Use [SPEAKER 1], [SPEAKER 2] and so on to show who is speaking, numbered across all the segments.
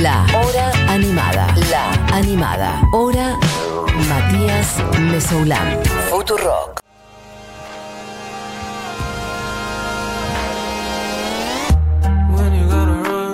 [SPEAKER 1] La Hora Animada. La Animada. Hora Matías Mesoulán. Futurock.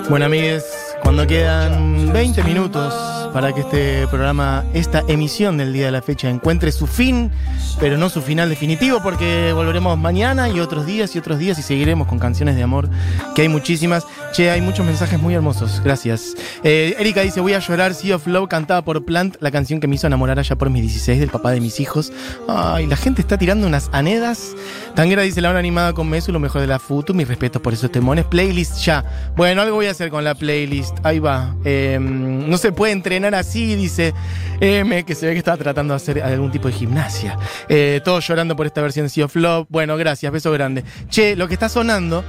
[SPEAKER 2] Bueno, amigues, cuando quedan 20 minutos para que este programa, esta emisión del día de la fecha encuentre su fin, pero no su final definitivo, porque volveremos mañana y otros días y otros días y seguiremos con canciones de amor, que hay muchísimas. Che, hay muchos mensajes muy hermosos, gracias. Eh, Erika dice, voy a llorar, Sea of Love, cantada por Plant, la canción que me hizo enamorar allá por mis 16 del papá de mis hijos. Ay, la gente está tirando unas anedas. Tanguera dice, la hora animada con Mesu, lo mejor de la Futu, mis respetos por esos temones. Playlist ya. Bueno, algo voy a hacer con la playlist. Ahí va. Eh, no se puede entrenar así, dice M, que se ve que estaba tratando de hacer algún tipo de gimnasia. Eh, todos llorando por esta versión de Sea of. Bueno, gracias, beso grande. Che, lo que está sonando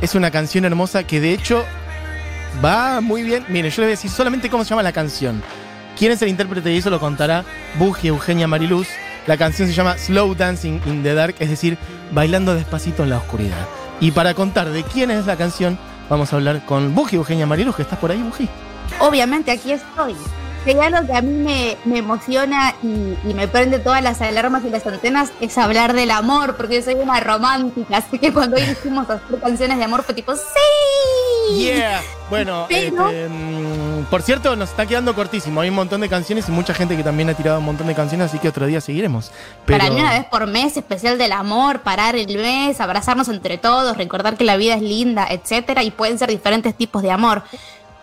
[SPEAKER 2] es una canción hermosa que de hecho va muy bien. Miren, yo les voy a decir solamente cómo se llama la canción. ¿Quién es el intérprete y eso lo contará Buji Eugenia Mariluz? La canción se llama Slow Dancing in the Dark, es decir, bailando despacito en la oscuridad. Y para contar de quién es la canción, vamos a hablar con Buji Eugenia Mariluz, que estás por ahí, Buji.
[SPEAKER 3] Obviamente aquí estoy. Si hay algo que a mí me, me emociona y, y me prende todas las alarmas y las antenas es hablar del amor, porque yo soy una romántica, así que cuando hoy hicimos hacer canciones de amor fue tipo, ¡sí!
[SPEAKER 2] Yeah. Bueno,
[SPEAKER 3] Pero-
[SPEAKER 2] este, mm, por cierto, nos está quedando cortísimo. Hay un montón de canciones y mucha gente que también ha tirado un montón de canciones, así que otro día seguiremos. Pero...
[SPEAKER 3] Para mí una vez por mes, especial del amor, parar el mes, abrazarnos entre todos, recordar que la vida es linda, etcétera, y pueden ser diferentes tipos de amor.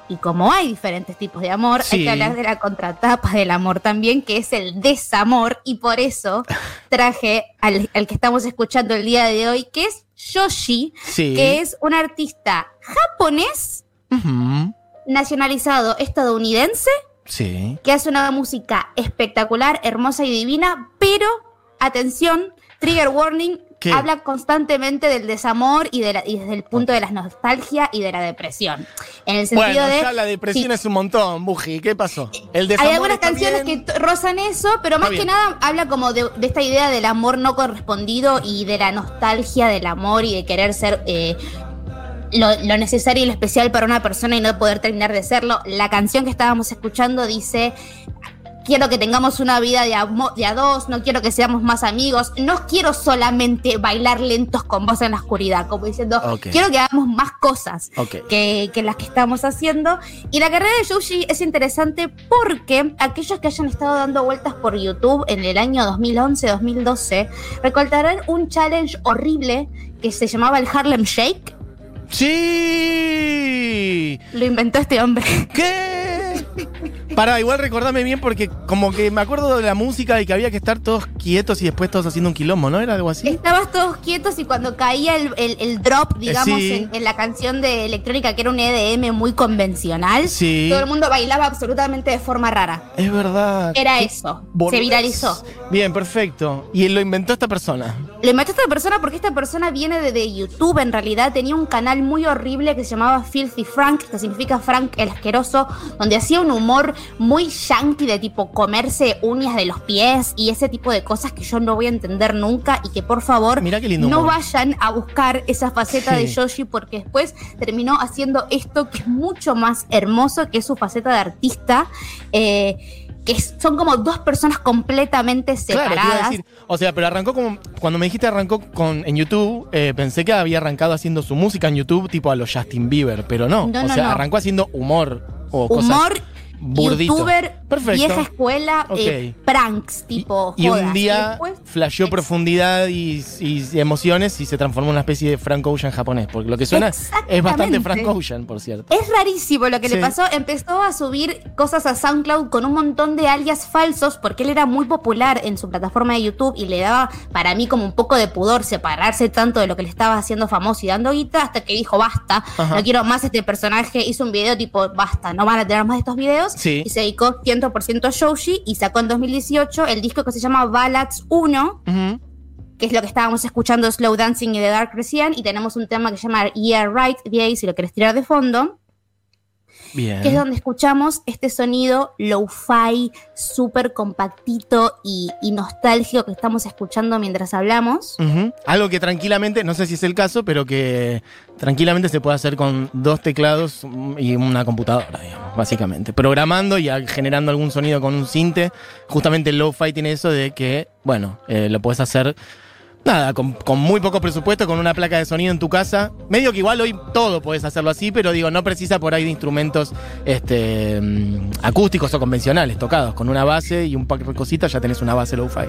[SPEAKER 3] Y como hay diferentes tipos de amor,
[SPEAKER 2] Sí.
[SPEAKER 3] hay que hablar de la contratapa del amor también, que es el desamor, y por eso traje al, al que estamos escuchando el día de hoy, que es Yoshi,
[SPEAKER 2] Sí.
[SPEAKER 3] que es un artista japonés nacionalizado estadounidense
[SPEAKER 2] Sí.
[SPEAKER 3] que hace una música espectacular, hermosa y divina, pero, atención, trigger warning,
[SPEAKER 2] ¿Qué?
[SPEAKER 3] habla constantemente del desamor y, de la- y desde el punto de la nostalgia y de la depresión. En el sentido
[SPEAKER 2] Bueno,
[SPEAKER 3] de...
[SPEAKER 2] ya la depresión
[SPEAKER 3] sí,
[SPEAKER 2] es un montón, Buji. ¿Qué pasó? El
[SPEAKER 3] hay algunas canciones
[SPEAKER 2] bien.
[SPEAKER 3] que rozan eso, pero más que nada habla como de, de esta idea del amor no correspondido y de la nostalgia del amor y de querer ser eh, lo, lo necesario y lo especial para una persona y no poder terminar de serlo. La canción que estábamos escuchando dice... Quiero que tengamos una vida de, a dos, no quiero que seamos más amigos, no quiero solamente bailar lentos con vos en la oscuridad, como diciendo, quiero que hagamos más cosas que, que las que estamos haciendo. Y la carrera de Yoshi es interesante porque aquellos que hayan estado dando vueltas por YouTube en el año 2011-2012 recordarán un challenge horrible que se llamaba el Harlem Shake.
[SPEAKER 2] ¡Sí!
[SPEAKER 3] Lo inventó este hombre.
[SPEAKER 2] ¿Qué? Para, igual recordame bien porque como que me acuerdo de la música y que había que estar todos quietos y después todos haciendo un quilombo, ¿no? ¿Era algo así?
[SPEAKER 3] Estabas todos quietos y cuando caía el, el- el drop, digamos,
[SPEAKER 2] Sí.
[SPEAKER 3] en, en la canción de electrónica, que era un EDM muy convencional,
[SPEAKER 2] Sí.
[SPEAKER 3] todo el mundo bailaba absolutamente de forma rara.
[SPEAKER 2] Es verdad.
[SPEAKER 3] Era eso. Se viralizó.
[SPEAKER 2] Bien, perfecto. Y lo inventó esta persona.
[SPEAKER 3] Lo inventó esta persona porque esta persona viene de, de YouTube, en realidad tenía un canal muy horrible que se llamaba Filthy Frank, que significa Frank el asqueroso, donde hacía un humor muy yankee de tipo comerse uñas de los pies y ese tipo de cosas que yo no voy a entender nunca y que por favor no
[SPEAKER 2] humor.
[SPEAKER 3] vayan a buscar esa faceta de. Yoshi porque después terminó haciendo esto que es mucho más hermoso, que es su faceta de artista. eh, que son como dos personas completamente
[SPEAKER 2] Claro, te iba a
[SPEAKER 3] separadas.
[SPEAKER 2] decir. O sea, pero arrancó como. Cuando me dijiste arrancó con, en YouTube, eh, pensé que había arrancado haciendo su música en YouTube, tipo a los Justin Bieber, pero no.
[SPEAKER 3] No,
[SPEAKER 2] o
[SPEAKER 3] no,
[SPEAKER 2] sea,
[SPEAKER 3] no.
[SPEAKER 2] arrancó haciendo humor o cosas. Burdito.
[SPEAKER 3] youtuber,
[SPEAKER 2] Perfecto.
[SPEAKER 3] vieja escuela, eh, pranks, tipo
[SPEAKER 2] Y, y un día
[SPEAKER 3] después-
[SPEAKER 2] flasheó profundidad y, y emociones y se transformó en una especie de Frank Ocean japonés. Porque lo que suena es bastante
[SPEAKER 3] Exactamente.
[SPEAKER 2] Frank Ocean, por cierto.
[SPEAKER 3] Es rarísimo lo que
[SPEAKER 2] Sí.
[SPEAKER 3] le pasó. Empezó a subir cosas a SoundCloud con un montón de alias falsos porque él era muy popular en su plataforma de YouTube y le daba para mí como un poco de pudor separarse tanto de lo que le estaba haciendo famoso y dando guita hasta que dijo basta,
[SPEAKER 2] Ajá.
[SPEAKER 3] no quiero más este personaje. Hizo un video tipo basta, no van a tener más de estos videos
[SPEAKER 2] Sí.
[SPEAKER 3] y se dedicó 100% a Shoshi y sacó en 2018 el disco que se llama Ballads 1
[SPEAKER 2] Ujú.
[SPEAKER 3] que es lo que estábamos escuchando Slow Dancing y The Dark Recian, y tenemos un tema que se llama Yeah Right, de ahí si lo querés tirar de fondo.
[SPEAKER 2] Bien.
[SPEAKER 3] que es donde escuchamos este sonido low-fi, súper compactito y, y nostálgico que estamos escuchando mientras hablamos.
[SPEAKER 2] Algo que tranquilamente, no sé si es el caso, pero que tranquilamente se puede hacer con dos teclados y una computadora, digamos, básicamente. Programando y generando algún sonido con un cinte. Justamente el lo-fi tiene eso de que, bueno, eh, lo puedes hacer. Nada, con, con muy poco presupuesto, con una placa de sonido en tu casa. Medio que igual hoy todo puedes hacerlo así, pero digo, no precisa por ahí de instrumentos este, mm, acústicos o convencionales tocados. Con una base y un par de cositas ya tenés una base lo-fi.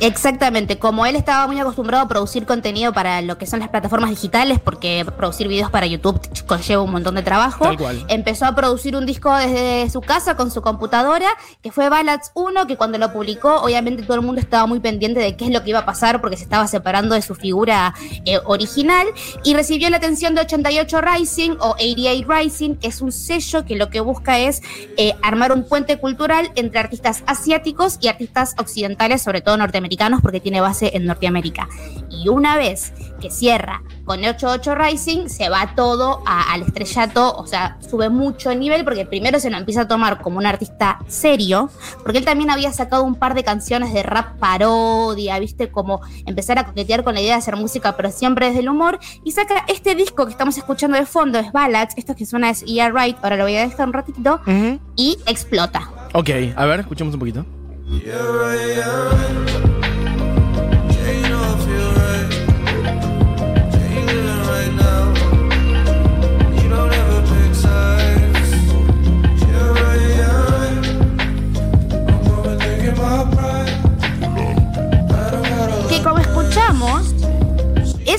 [SPEAKER 3] Exactamente, como él estaba muy acostumbrado a producir contenido para lo que son las plataformas digitales, porque producir videos para YouTube conlleva un montón de trabajo,
[SPEAKER 2] Tal cual.
[SPEAKER 3] empezó a producir un disco desde su casa con su computadora, que fue Ballads 1, que cuando lo publicó, obviamente todo el mundo estaba muy pendiente de qué es lo que iba a pasar, porque se estaba separando de su figura eh, original, y recibió la atención de 88 Rising o 88 Rising, que es un sello que lo que busca es eh, armar un puente cultural entre artistas asiáticos y artistas occidentales, sobre todo norteamericanos, porque tiene base en Norteamérica. Y una vez que cierra con 88 Rising, se va todo a- al estrellato, o sea, sube mucho el nivel, porque primero se lo empieza a tomar como un artista serio, porque él también había sacado un par de canciones de rap parodia, viste, como empezar a coquetear con la idea de hacer música, pero siempre desde el humor, y saca este disco que estamos escuchando de fondo, es Ballads, esto que suena es Yeah Right, ahora lo voy a dejar un ratito, y explota.
[SPEAKER 2] Ok, a ver, escuchemos un poquito.
[SPEAKER 3] que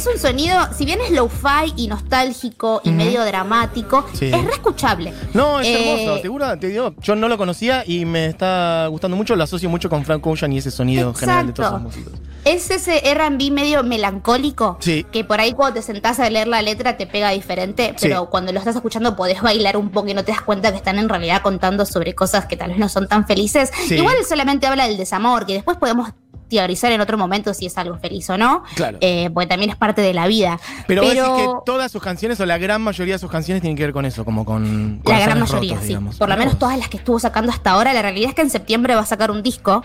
[SPEAKER 3] es un sonido, si bien es low-fi y nostálgico y medio dramático,
[SPEAKER 2] Sí.
[SPEAKER 3] es re escuchable.
[SPEAKER 2] No, es
[SPEAKER 3] Eh,
[SPEAKER 2] hermoso, te juro, te digo, yo no lo conocía y me está gustando mucho, lo asocio mucho con Frank Ocean y ese sonido general de todos esos músicos.
[SPEAKER 3] Es ese RB medio melancólico,
[SPEAKER 2] Sí.
[SPEAKER 3] que por ahí cuando te sentás a leer la letra te pega diferente,
[SPEAKER 2] Sí.
[SPEAKER 3] pero cuando lo estás escuchando podés bailar un poco y no te das cuenta que están en realidad contando sobre cosas que tal vez no son tan felices. Igual solamente habla del desamor, que después podemos teorizar en otro momento si es algo feliz o no,
[SPEAKER 2] Claro.
[SPEAKER 3] eh, porque también es parte de la vida.
[SPEAKER 2] Pero, vos decís que todas sus canciones, o la gran mayoría de sus canciones, tienen que ver con eso, como con.
[SPEAKER 3] La gran mayoría,
[SPEAKER 2] rotos,
[SPEAKER 3] sí.
[SPEAKER 2] digamos.
[SPEAKER 3] Por lo menos todas las que estuvo sacando hasta ahora. La realidad es que en septiembre va a sacar un disco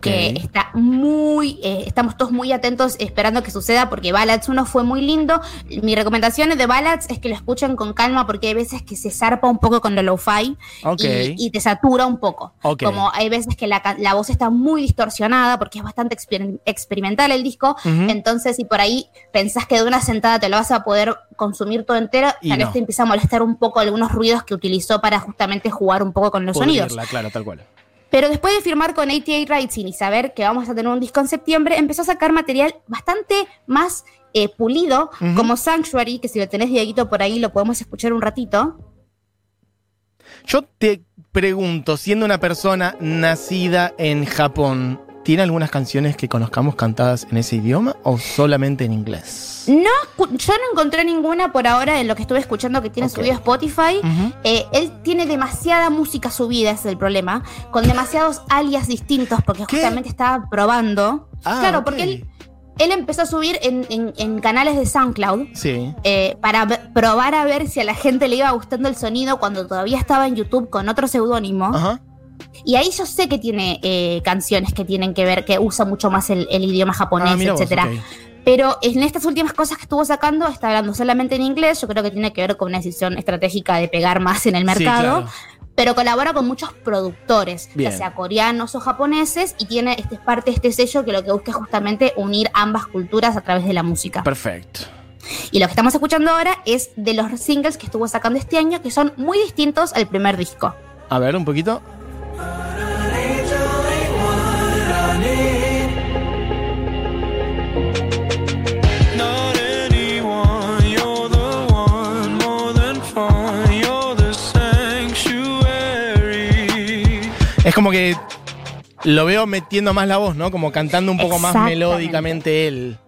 [SPEAKER 3] que está muy. eh, estamos todos muy atentos esperando que suceda porque Ballads 1 fue muy lindo. Mi recomendación de Ballads es que lo escuchen con calma porque hay veces que se zarpa un poco con lo lo-fi y, y te satura un poco. Como hay veces que la, la voz está muy distorsionada porque es bastante exper- experimental el disco. Entonces, si por ahí pensás que de una sentada te lo vas a poder consumir todo entero,
[SPEAKER 2] Y
[SPEAKER 3] tal vez
[SPEAKER 2] no.
[SPEAKER 3] te empieza a molestar un poco algunos ruidos que utilizó para justamente jugar un poco con los sonidos.
[SPEAKER 2] Claro, tal cual.
[SPEAKER 3] Pero después de firmar con 88 Rising y saber que vamos a tener un disco en septiembre, empezó a sacar material bastante más eh, pulido, como Sanctuary, que si lo tenés Dieguito por ahí lo podemos escuchar un ratito.
[SPEAKER 2] Yo te pregunto, siendo una persona nacida en Japón, ¿tiene algunas canciones que conozcamos cantadas en ese idioma o solamente en inglés?
[SPEAKER 3] No, yo no encontré ninguna por ahora en lo que estuve escuchando que tiene
[SPEAKER 2] Ok.
[SPEAKER 3] subido Spotify. Eh, él tiene demasiada música subida, ese es el problema, con demasiados alias distintos, porque
[SPEAKER 2] ¿Qué?
[SPEAKER 3] justamente estaba probando.
[SPEAKER 2] Ah,
[SPEAKER 3] claro, porque él, él empezó a subir en, en- en canales de SoundCloud.
[SPEAKER 2] Sí.
[SPEAKER 3] eh, para probar a ver si a la gente le iba gustando el sonido cuando todavía estaba en YouTube con otro seudónimo. Y ahí yo sé que tiene eh, canciones que tienen que ver, que usa mucho más el, el idioma japonés,
[SPEAKER 2] Ah,
[SPEAKER 3] etcétera. Pero en estas últimas cosas que estuvo sacando, está hablando solamente en inglés. Yo creo que tiene que ver con una decisión estratégica de pegar más en el
[SPEAKER 2] Sí,
[SPEAKER 3] mercado.
[SPEAKER 2] claro.
[SPEAKER 3] Pero colabora con muchos productores,
[SPEAKER 2] Bien.
[SPEAKER 3] ya sea coreanos o japoneses, y tiene este, es parte de este sello que lo que busca es justamente unir ambas culturas a través de la música.
[SPEAKER 2] Perfecto.
[SPEAKER 3] Y lo que estamos escuchando ahora es de los singles que estuvo sacando este año, que son muy distintos al primer disco.
[SPEAKER 2] A ver, un poquito.
[SPEAKER 4] Not anyone, you're the one more than fun, you're the sanctuary.
[SPEAKER 2] Es como que lo veo metiendo más la voz, ¿no? Como cantando un poco más melódicamente él.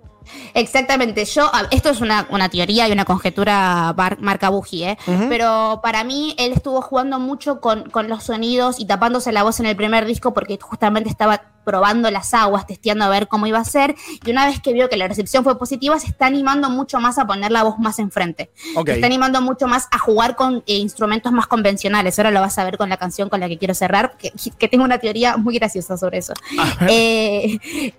[SPEAKER 3] Exactamente, yo, esto es una, una teoría y una conjetura bar- marca Buji, ¿eh? Pero para mí él estuvo jugando mucho con, con los sonidos y tapándose la voz en el primer disco porque justamente estaba probando las aguas, testeando a ver cómo iba a ser. Y una vez que vio que la recepción fue positiva, se está animando mucho más a poner la voz más enfrente.
[SPEAKER 2] Ok.
[SPEAKER 3] Se está animando mucho más a jugar con eh, instrumentos más convencionales. Ahora lo vas a ver con la canción con la que quiero cerrar, que, que tengo una teoría muy graciosa sobre eso. Eh,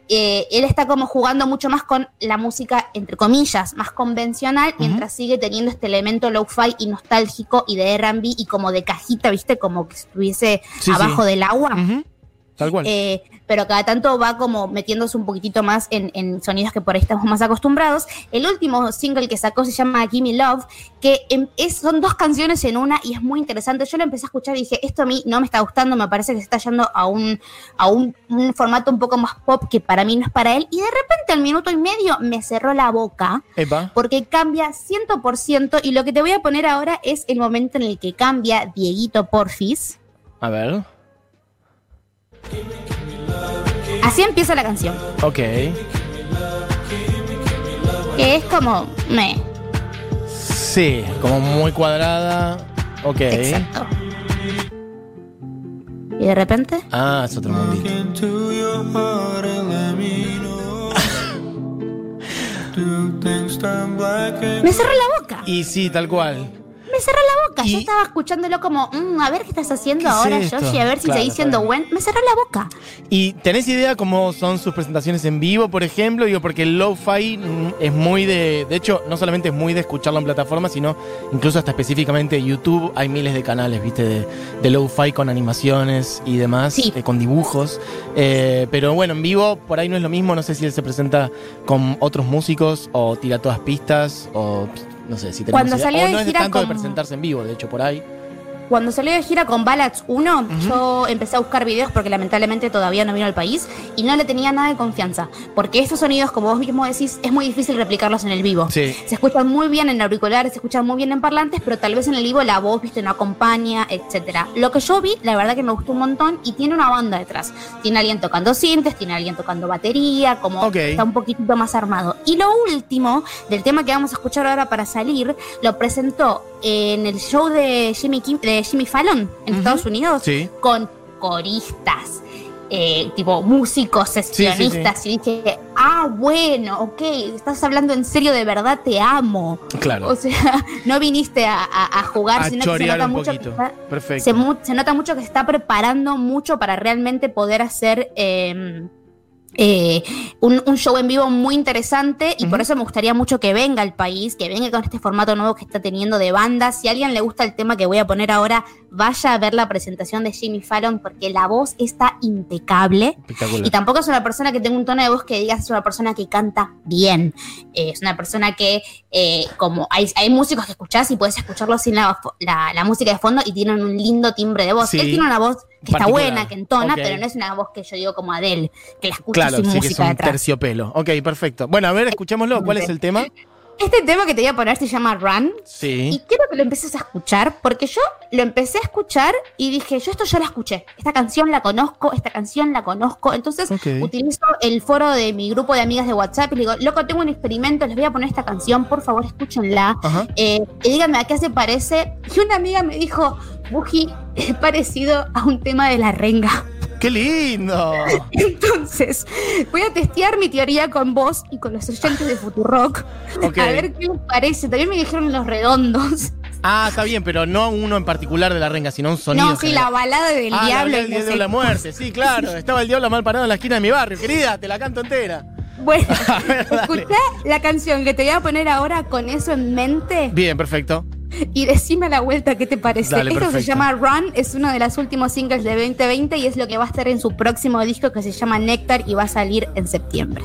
[SPEAKER 3] eh, él está como jugando mucho más con la música, entre comillas, más convencional, mientras sigue teniendo este elemento lo-fi y nostálgico y de R&B y como de cajita, ¿viste? Como que estuviese
[SPEAKER 2] Sí,
[SPEAKER 3] abajo
[SPEAKER 2] sí.
[SPEAKER 3] del agua.
[SPEAKER 2] Ujú. Tal cual.
[SPEAKER 3] Eh, pero cada tanto va como metiéndose un poquitito más en, en sonidos que por ahí estamos más acostumbrados. El último single que sacó se llama Gimme Love, que em, es, son dos canciones en una y es muy interesante. Yo lo empecé a escuchar y dije, esto a mí no me está gustando, me parece que se está yendo a un, a un, un formato un poco más pop que para mí no es para él. Y de repente al minuto y medio me cerró la boca
[SPEAKER 2] Epa.
[SPEAKER 3] porque cambia 100% y lo que te voy a poner ahora es el momento en el que cambia Dieguito Porfis.
[SPEAKER 2] A ver.
[SPEAKER 3] Así empieza la canción.
[SPEAKER 2] Ok.
[SPEAKER 3] Que es como me.
[SPEAKER 2] Sí, como muy cuadrada. Ok.
[SPEAKER 3] Exacto. Y de repente.
[SPEAKER 2] Ah, es otro mundito.
[SPEAKER 4] Me
[SPEAKER 3] cerró la boca.
[SPEAKER 2] Y sí, tal cual.
[SPEAKER 3] Me cerró la boca. Yo estaba escuchándolo como, "Mm, a ver qué estás haciendo
[SPEAKER 2] ¿Qué es
[SPEAKER 3] ahora,
[SPEAKER 2] esto?
[SPEAKER 3] Yoshi, a ver si
[SPEAKER 2] Claro,
[SPEAKER 3] seguís siendo buen. Me cerró la boca.
[SPEAKER 2] ¿Y tenés idea cómo son sus presentaciones en vivo, por ejemplo? Digo, porque el lo-fi mm, es muy de. De hecho, no solamente es muy de escucharlo en plataformas, sino incluso hasta específicamente YouTube. Hay miles de canales, ¿viste? De, de lo-fi con animaciones y demás,
[SPEAKER 3] Sí.
[SPEAKER 2] eh, con dibujos. Eh, pero bueno, en vivo por ahí no es lo mismo. No sé si él se presenta con otros músicos o tira todas pistas o. No sé si tenemos
[SPEAKER 3] Cuando
[SPEAKER 2] idea.
[SPEAKER 3] salió
[SPEAKER 2] O
[SPEAKER 3] de
[SPEAKER 2] no es
[SPEAKER 3] gira
[SPEAKER 2] tanto de
[SPEAKER 3] con-
[SPEAKER 2] presentarse en vivo, de hecho, por ahí.
[SPEAKER 3] Cuando salió de gira con Ballads 1, yo empecé a buscar videos porque lamentablemente todavía no vino al país y no le tenía nada de confianza. Porque estos sonidos, como vos mismo decís, es muy difícil replicarlos en el vivo.
[SPEAKER 2] Sí.
[SPEAKER 3] Se escuchan muy bien en auriculares, se escuchan muy bien en parlantes, pero tal vez en el vivo la voz, viste, no acompaña, etcétera. Lo que yo vi, la verdad que me gustó un montón y tiene una banda detrás. Tiene alguien tocando sintes, tiene alguien tocando batería, como está un poquitito más armado. Y lo último, del tema que vamos a escuchar ahora para salir, lo presentó en el show de Jimmy, Kim- de Jimmy Fallon en. Estados Unidos
[SPEAKER 2] Sí.
[SPEAKER 3] con coristas. eh, tipo músicos, sesionistas, y dije, ah, bueno, ok, estás hablando en serio, de verdad te amo.
[SPEAKER 2] Claro.
[SPEAKER 3] O sea, no viniste a, a- a jugar,
[SPEAKER 2] A
[SPEAKER 3] sino que se nota mucho que está-
[SPEAKER 2] Perfecto.
[SPEAKER 3] se, nota mucho que se está preparando mucho para realmente poder hacer eh, eh, un, un show en vivo muy interesante y por eso me gustaría mucho que venga al país, que venga con este formato nuevo que está teniendo de bandas. Si a alguien le gusta el tema que voy a poner ahora, vaya a ver la presentación de Jimmy Fallon porque la voz está impecable. Y tampoco es una persona que tenga un tono de voz que digas es una persona que canta bien. Eh, es una persona que, eh, como hay, hay músicos que escuchás y puedes escucharlos sin la, la- la música de fondo y tienen un lindo timbre de voz.
[SPEAKER 2] Sí.
[SPEAKER 3] Él tiene una voz que está buena, que entona, pero no es una voz que yo digo como Adele, que la escucho
[SPEAKER 2] Claro,
[SPEAKER 3] sin
[SPEAKER 2] sí que es
[SPEAKER 3] música
[SPEAKER 2] un
[SPEAKER 3] detrás.
[SPEAKER 2] terciopelo. Ok, perfecto. Bueno, a ver, escuchémoslo. ¿Cuál es el tema?
[SPEAKER 3] Este tema que te voy a poner se llama Run. Y
[SPEAKER 2] Sí.
[SPEAKER 3] quiero que lo empieces a escuchar, porque yo lo empecé a escuchar y dije, yo esto ya la escuché, esta canción la conozco, esta canción la conozco. Entonces utilizo el foro de mi grupo de amigas de WhatsApp y le digo, loco, tengo un experimento, les voy a poner esta canción, por favor escúchenla. Eh, y díganme a qué se parece. Y una amiga me dijo, Buji, es parecido a un tema de la renga.
[SPEAKER 2] ¡Qué lindo!
[SPEAKER 3] Entonces, voy a testear mi teoría con vos y con los oyentes de Futurock.
[SPEAKER 2] Ok.
[SPEAKER 3] A ver qué les parece. También me dijeron los redondos.
[SPEAKER 2] Ah, está bien, pero no uno en particular de la renga, sino un sonido.
[SPEAKER 3] no, sí, la balada del
[SPEAKER 2] Ah,
[SPEAKER 3] diablo.
[SPEAKER 2] la,
[SPEAKER 3] y no
[SPEAKER 2] de la muerte, sí, claro. Estaba el diablo mal parado en la esquina de mi barrio. Querida, te la canto entera.
[SPEAKER 3] Bueno, escuchá la canción que te voy a poner ahora con eso en mente
[SPEAKER 2] Bien, perfecto.
[SPEAKER 3] Y decime a la vuelta qué te parece.
[SPEAKER 2] Dale,
[SPEAKER 3] Esto se llama Run, es uno de los últimos singles de 2020 y es lo que va a estar en su próximo disco que se llama Nectar y va a salir en septiembre.